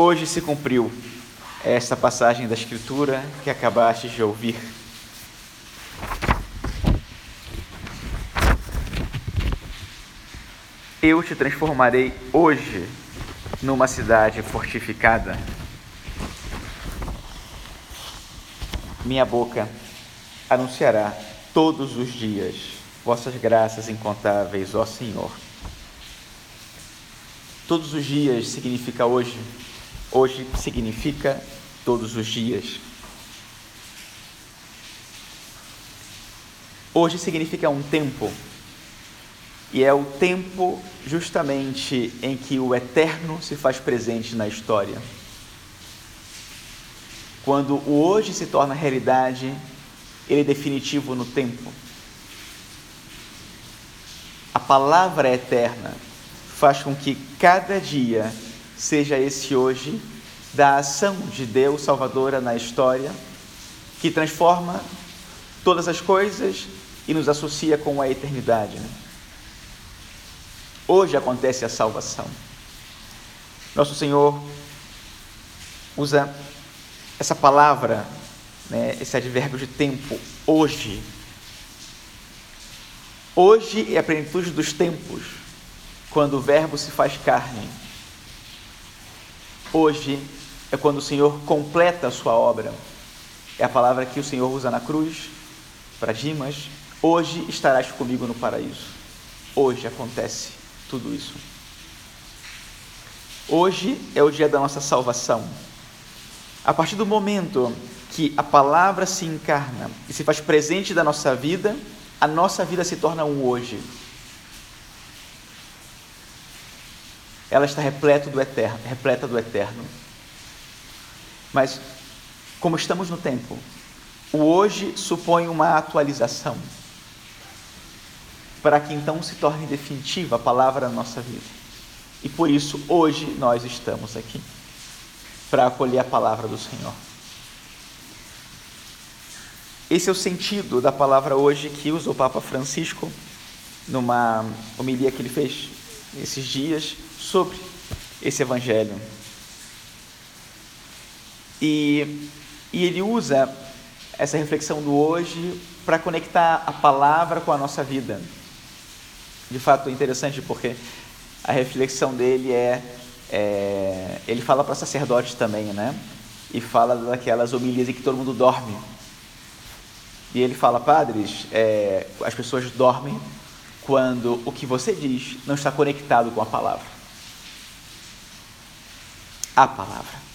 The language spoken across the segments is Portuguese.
Hoje se cumpriu esta passagem da Escritura que acabaste de ouvir. Eu te transformarei hoje numa cidade fortificada. Minha boca anunciará todos os dias vossas graças incontáveis, ó Senhor. Todos os dias significa hoje Hoje significa todos os dias. Hoje significa um tempo, e é o tempo justamente em que o eterno se faz presente na história. Quando o hoje se torna realidade, ele é definitivo no tempo. A palavra eterna faz com que cada dia seja esse hoje da ação de Deus salvadora na história, que transforma todas as coisas e nos associa com a eternidade. Né? Hoje acontece a salvação. Nosso Senhor usa essa palavra, né, esse advérbio de tempo, hoje. Hoje é a plenitude dos tempos, quando o Verbo se faz carne Hoje é quando o Senhor completa a sua obra. É a palavra que o Senhor usa na cruz para Dimas. Hoje estarás comigo no paraíso. Hoje acontece tudo isso. Hoje é o dia da nossa salvação. A partir do momento que a palavra se encarna e se faz presente da nossa vida, a nossa vida se torna um hoje. Ela está repleta do eterno, repleta do eterno. Mas como estamos no tempo, o hoje supõe uma atualização para que então se torne definitiva a palavra na nossa vida. E por isso hoje nós estamos aqui para acolher a palavra do Senhor. Esse é o sentido da palavra hoje que usa o Papa Francisco numa homilia que ele fez esses dias sobre esse evangelho. E, e ele usa essa reflexão do hoje para conectar a palavra com a nossa vida. De fato, é interessante porque a reflexão dele é, é ele fala para sacerdotes também, né? E fala daquelas homilias em que todo mundo dorme. E ele fala, padres, é, as pessoas dormem quando o que você diz não está conectado com a palavra a palavra.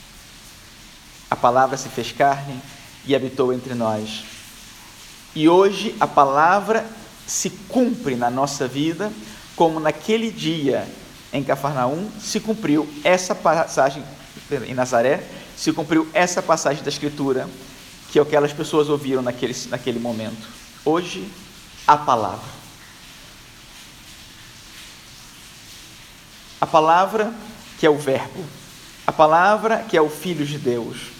A palavra se fez carne e habitou entre nós. E hoje a palavra se cumpre na nossa vida, como naquele dia em Cafarnaum se cumpriu essa passagem em Nazaré, se cumpriu essa passagem da Escritura que aquelas pessoas ouviram naquele, naquele momento. Hoje, a palavra. A palavra que é o Verbo a palavra que é o Filho de Deus.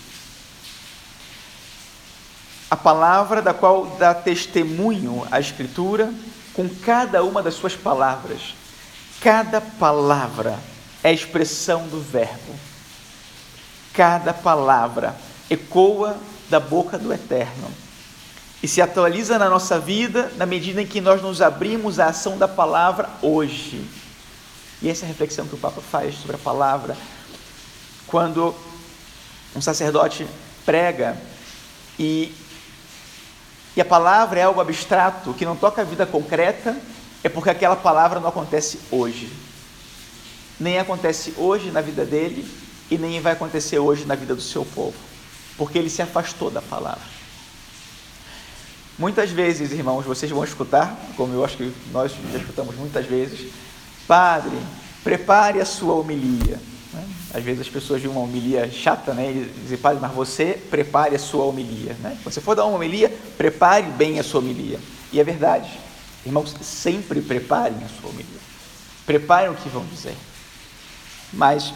A palavra da qual dá testemunho a Escritura com cada uma das suas palavras. Cada palavra é expressão do Verbo. Cada palavra ecoa da boca do Eterno e se atualiza na nossa vida na medida em que nós nos abrimos à ação da palavra hoje. E essa é a reflexão que o Papa faz sobre a palavra quando um sacerdote prega e, e a palavra é algo abstrato que não toca a vida concreta, é porque aquela palavra não acontece hoje. Nem acontece hoje na vida dele e nem vai acontecer hoje na vida do seu povo, porque ele se afastou da palavra. Muitas vezes, irmãos, vocês vão escutar, como eu acho que nós já escutamos muitas vezes, Padre, prepare a sua homilia. Às vezes as pessoas de uma homilia chata, né? E dizem, padre, mas você prepare a sua homilia. Né? Quando você for dar uma homilia, prepare bem a sua homilia. E é verdade. Irmãos, sempre preparem a sua homilia. Preparem o que vão dizer. Mas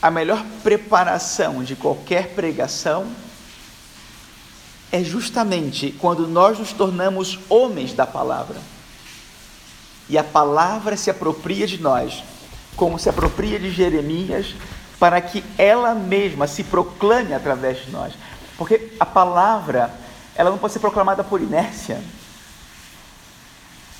a melhor preparação de qualquer pregação é justamente quando nós nos tornamos homens da palavra. E a palavra se apropria de nós como se apropria de Jeremias para que ela mesma se proclame através de nós. Porque a palavra, ela não pode ser proclamada por inércia.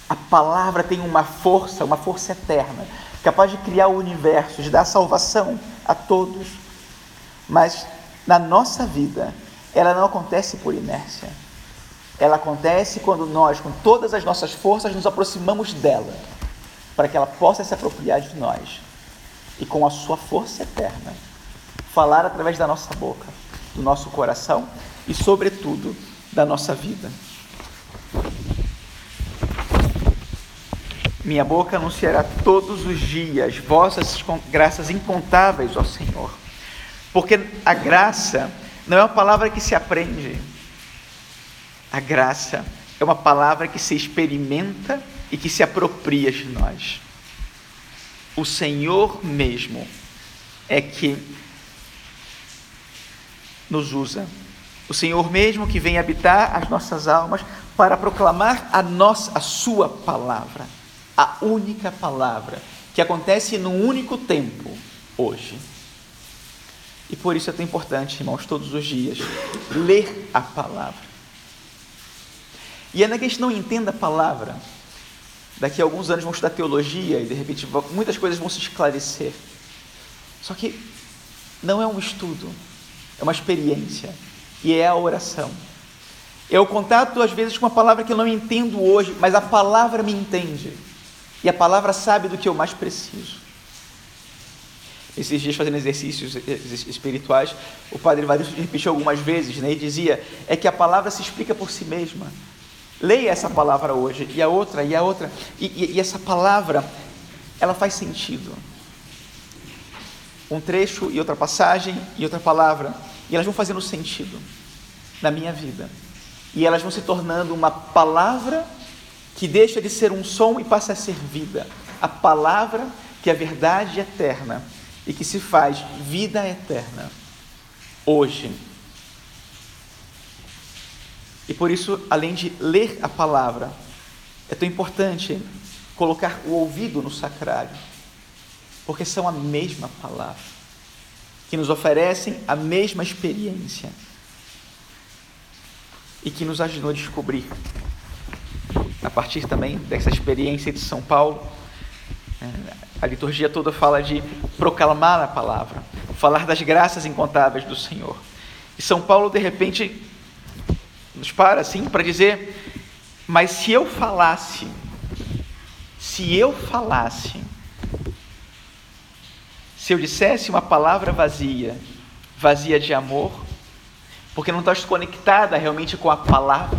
A palavra tem uma força, uma força eterna, capaz de criar o universo, de dar salvação a todos. Mas na nossa vida, ela não acontece por inércia. Ela acontece quando nós, com todas as nossas forças, nos aproximamos dela, para que ela possa se apropriar de nós e com a sua força eterna falar através da nossa boca, do nosso coração e, sobretudo, da nossa vida. Minha boca anunciará todos os dias vossas graças incontáveis, ó Senhor. Porque a graça não é uma palavra que se aprende. A graça é uma palavra que se experimenta e que se apropria de nós. O Senhor mesmo é que nos usa. O Senhor mesmo que vem habitar as nossas almas para proclamar a nossa a sua palavra a única palavra que acontece num único tempo hoje. E por isso é tão importante, irmãos, todos os dias, ler a palavra. E ainda que a gente não entenda a palavra, daqui a alguns anos vamos estudar teologia e de repente muitas coisas vão se esclarecer. Só que não é um estudo, é uma experiência e é a oração. É o contato, às vezes, com uma palavra que eu não entendo hoje, mas a palavra me entende. E a palavra sabe do que eu mais preciso. Esses dias, fazendo exercícios espirituais, o padre Evaristo repetiu algumas vezes, né, e dizia: é que a palavra se explica por si mesma. Leia essa palavra hoje, e a outra, e a outra, e, e, e essa palavra, ela faz sentido. Um trecho e outra passagem e outra palavra, e elas vão fazendo sentido na minha vida. E elas vão se tornando uma palavra que deixa de ser um som e passa a ser vida. A palavra que é verdade eterna e que se faz vida eterna hoje. E por isso, além de ler a palavra, é tão importante colocar o ouvido no sacrário, porque são a mesma palavra, que nos oferecem a mesma experiência e que nos ajudam a descobrir a partir também dessa experiência de São Paulo. É, a liturgia toda fala de proclamar a palavra, falar das graças incontáveis do Senhor. E São Paulo, de repente, nos para assim para dizer: Mas se eu falasse, se eu falasse, se eu dissesse uma palavra vazia, vazia de amor, porque não está conectada realmente com a palavra,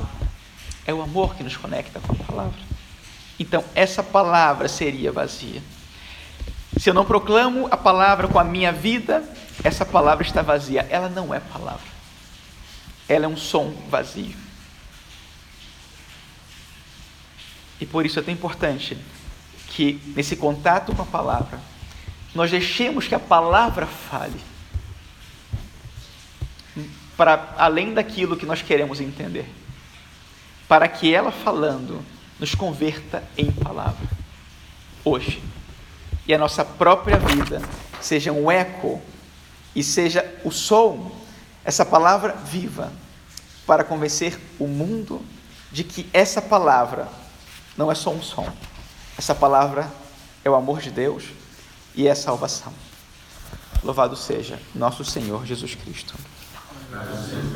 é o amor que nos conecta com a palavra. Então, essa palavra seria vazia. Se eu não proclamo a palavra com a minha vida, essa palavra está vazia. Ela não é palavra. Ela é um som vazio. E por isso é tão importante que, nesse contato com a palavra, nós deixemos que a palavra fale para além daquilo que nós queremos entender para que ela falando nos converta em palavra. Hoje. E a nossa própria vida seja um eco e seja o som, essa palavra viva, para convencer o mundo de que essa palavra não é só um som. Essa palavra é o amor de Deus e é a salvação. Louvado seja nosso Senhor Jesus Cristo.